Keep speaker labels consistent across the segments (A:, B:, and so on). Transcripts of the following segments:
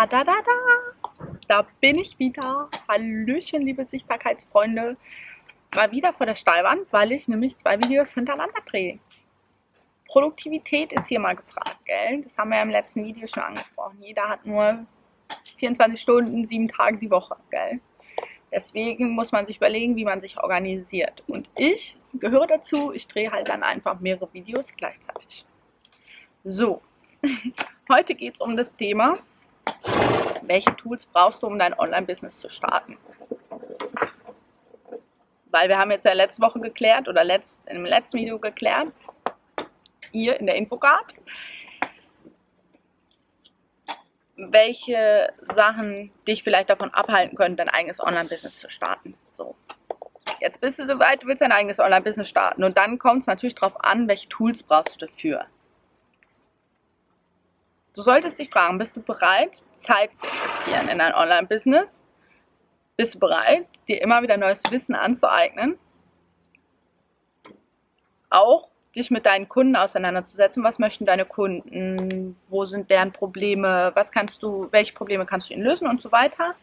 A: Tada, da, bin ich wieder. Hallöchen, liebe Sichtbarkeitsfreunde. Mal wieder vor der Steilwand, weil ich nämlich zwei Videos hintereinander drehe. Produktivität ist hier mal gefragt, gell? Das haben wir ja im letzten Video schon angesprochen. Jeder hat nur 24 Stunden, sieben Tage die Woche, gell? Deswegen muss man sich überlegen, wie man sich organisiert. Und ich gehöre dazu, ich drehe halt dann einfach mehrere Videos gleichzeitig. So, heute geht es um das Thema, welche Tools brauchst du, um dein Online-Business zu starten. Weil wir haben jetzt ja letzte Woche geklärt oder letzt, im letzten Video geklärt, hier in der Infocard, welche Sachen dich vielleicht davon abhalten können, dein eigenes Online-Business zu starten. So. Jetzt bist du soweit, du willst dein eigenes Online-Business starten. Und dann kommt es natürlich darauf an, welche Tools brauchst du dafür. Du solltest dich fragen, bist du bereit, Zeit zu investieren in dein Online-Business? Bist du bereit, dir immer wieder neues Wissen anzueignen? Auch dich mit deinen Kunden auseinanderzusetzen. Was möchten deine Kunden? Wo sind deren Probleme? Was kannst du, welche Probleme kannst du ihnen lösen und so weiter?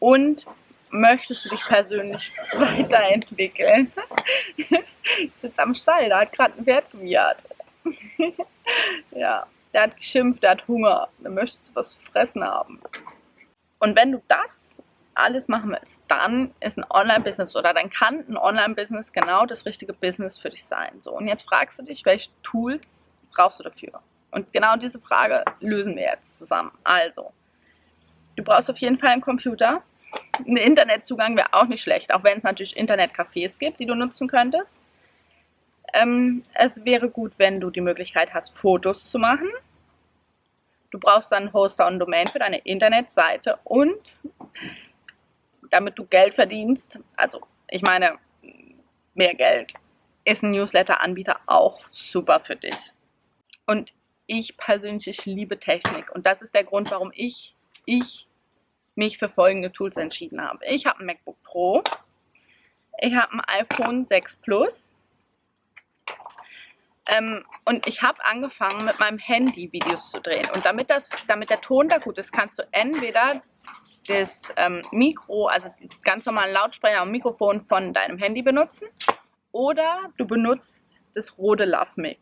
A: Und möchtest du dich persönlich weiterentwickeln? ich sitze am Stall, da hat gerade ein Pferd gewiehert. ja der hat geschimpft, der hat Hunger, der möchte was zu fressen haben. Und wenn du das alles machen willst, dann ist ein Online-Business oder dann kann ein Online-Business genau das richtige Business für dich sein. So, und jetzt fragst du dich, welche Tools brauchst du dafür? Und genau diese Frage lösen wir jetzt zusammen. Also, du brauchst auf jeden Fall einen Computer. Ein Internetzugang wäre auch nicht schlecht, auch wenn es natürlich Internetcafés gibt, die du nutzen könntest. Ähm, es wäre gut, wenn du die Möglichkeit hast, Fotos zu machen. Du brauchst dann Hoster und Domain für deine Internetseite und damit du Geld verdienst, also ich meine, mehr Geld, ist ein Newsletter-Anbieter auch super für dich. Und ich persönlich ich liebe Technik und das ist der Grund, warum ich, ich mich für folgende Tools entschieden habe. Ich habe ein MacBook Pro, ich habe ein iPhone 6 Plus, ähm, und ich habe angefangen mit meinem Handy Videos zu drehen. Und damit, das, damit der Ton da gut ist, kannst du entweder das ähm, Mikro, also ganz normalen Lautsprecher und Mikrofon von deinem Handy benutzen oder du benutzt das Rode Love Mic.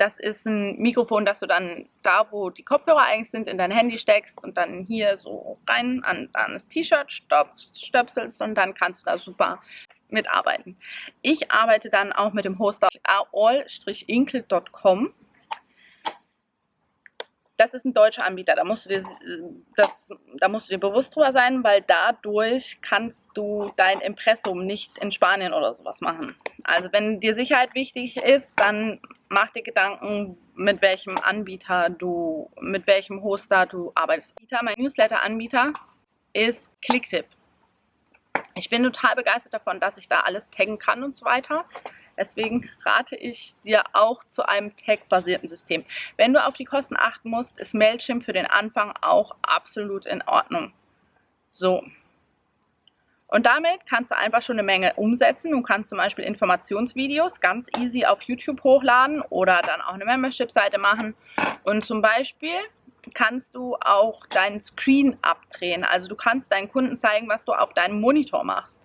A: Das ist ein Mikrofon, das du dann da, wo die Kopfhörer eigentlich sind, in dein Handy steckst und dann hier so rein an, an das T-Shirt stöpselst und dann kannst du da super mitarbeiten. Ich arbeite dann auch mit dem Hoster all-inkle.com. Das ist ein deutscher Anbieter, da musst, du dir, das, da musst du dir bewusst drüber sein, weil dadurch kannst du dein Impressum nicht in Spanien oder sowas machen. Also wenn dir Sicherheit wichtig ist, dann mach dir Gedanken, mit welchem Anbieter du, mit welchem Hoster du arbeitest. Mein Newsletter-Anbieter ist Clicktip. Ich bin total begeistert davon, dass ich da alles taggen kann und so weiter. Deswegen rate ich dir auch zu einem Tag-basierten System. Wenn du auf die Kosten achten musst, ist Mailchimp für den Anfang auch absolut in Ordnung. So. Und damit kannst du einfach schon eine Menge umsetzen. Du kannst zum Beispiel Informationsvideos ganz easy auf YouTube hochladen oder dann auch eine Membership-Seite machen. Und zum Beispiel kannst du auch deinen Screen abdrehen. Also du kannst deinen Kunden zeigen, was du auf deinem Monitor machst.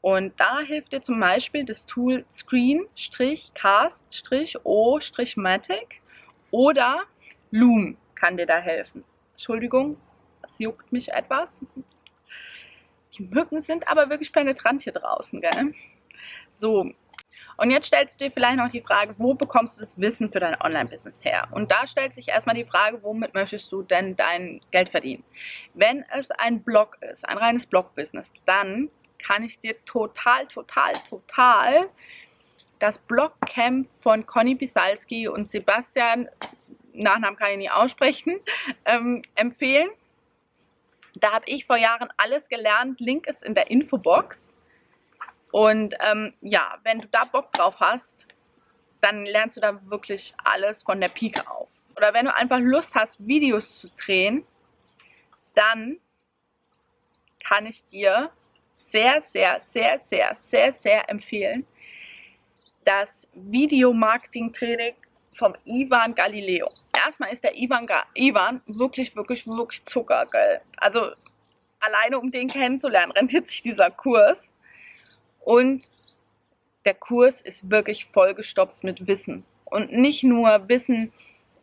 A: Und da hilft dir zum Beispiel das Tool Screen-Cast-O-Matic oder Loom kann dir da helfen. Entschuldigung, das juckt mich etwas. Die Mücken sind aber wirklich penetrant hier draußen, gell? So, und jetzt stellst du dir vielleicht noch die Frage, wo bekommst du das Wissen für dein Online-Business her? Und da stellt sich erstmal die Frage, womit möchtest du denn dein Geld verdienen? Wenn es ein Blog ist, ein reines Blog-Business, dann kann ich dir total, total, total das Blogcamp von Conny Bisalski und Sebastian, Nachnamen kann ich nie aussprechen, ähm, empfehlen. Da habe ich vor Jahren alles gelernt. Link ist in der Infobox. Und ähm, ja, wenn du da Bock drauf hast, dann lernst du da wirklich alles von der Pike auf. Oder wenn du einfach Lust hast, Videos zu drehen, dann kann ich dir sehr, sehr, sehr, sehr, sehr, sehr empfehlen, das Video-Marketing-Training vom Ivan Galileo. Erstmal ist der Ivan, Ivan wirklich, wirklich, wirklich zuckergeil. Also alleine um den kennenzulernen, rentiert sich dieser Kurs. Und der Kurs ist wirklich vollgestopft mit Wissen. Und nicht nur Wissen,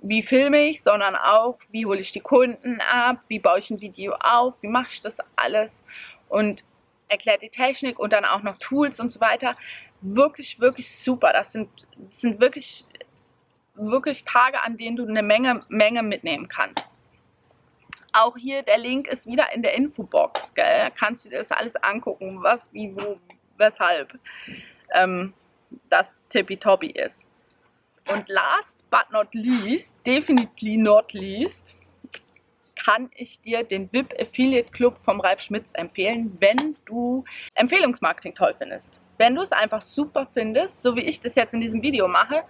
A: wie filme ich, sondern auch, wie hole ich die Kunden ab, wie baue ich ein Video auf, wie mache ich das alles und erklärt die Technik und dann auch noch Tools und so weiter. Wirklich, wirklich super. Das sind, das sind wirklich, wirklich Tage, an denen du eine Menge, Menge mitnehmen kannst. Auch hier der Link ist wieder in der Infobox. Gell? Da kannst du dir das alles angucken, was, wie, wo, weshalb ähm, das tippitoppi ist. Und last but not least, definitely not least, kann ich dir den VIP Affiliate Club vom Ralf Schmitz empfehlen, wenn du Empfehlungsmarketing toll findest. Wenn du es einfach super findest, so wie ich das jetzt in diesem Video mache,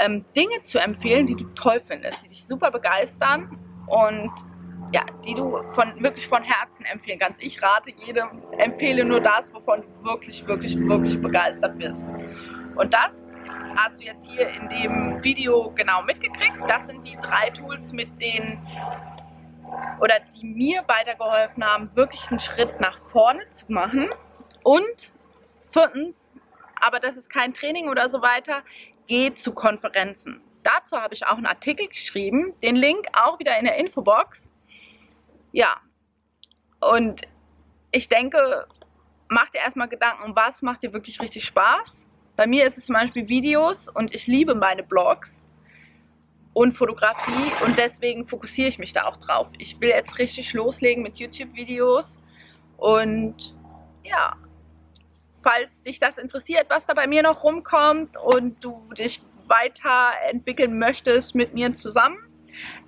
A: ähm, Dinge zu empfehlen, die du toll findest, die dich super begeistern und ja, die du von, wirklich von Herzen empfehlen kannst. Ich rate jedem, empfehle nur das, wovon du wirklich, wirklich, wirklich begeistert bist. Und das hast du jetzt hier in dem Video genau mitgekriegt. Das sind die drei Tools, mit denen oder die mir weitergeholfen haben, wirklich einen Schritt nach vorne zu machen. Und viertens, aber das ist kein Training oder so weiter, geh zu Konferenzen. Dazu habe ich auch einen Artikel geschrieben, den Link auch wieder in der Infobox. Ja, und ich denke, mach dir erstmal Gedanken, was macht dir wirklich richtig Spaß. Bei mir ist es zum Beispiel Videos und ich liebe meine Blogs und Fotografie und deswegen fokussiere ich mich da auch drauf. Ich will jetzt richtig loslegen mit YouTube-Videos und ja, falls dich das interessiert, was da bei mir noch rumkommt und du dich weiterentwickeln möchtest mit mir zusammen,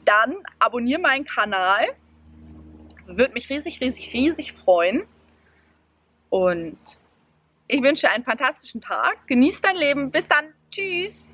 A: dann abonniere meinen Kanal würde mich riesig, riesig, riesig freuen. Und ich wünsche einen fantastischen Tag. Genieß dein Leben. Bis dann. Tschüss.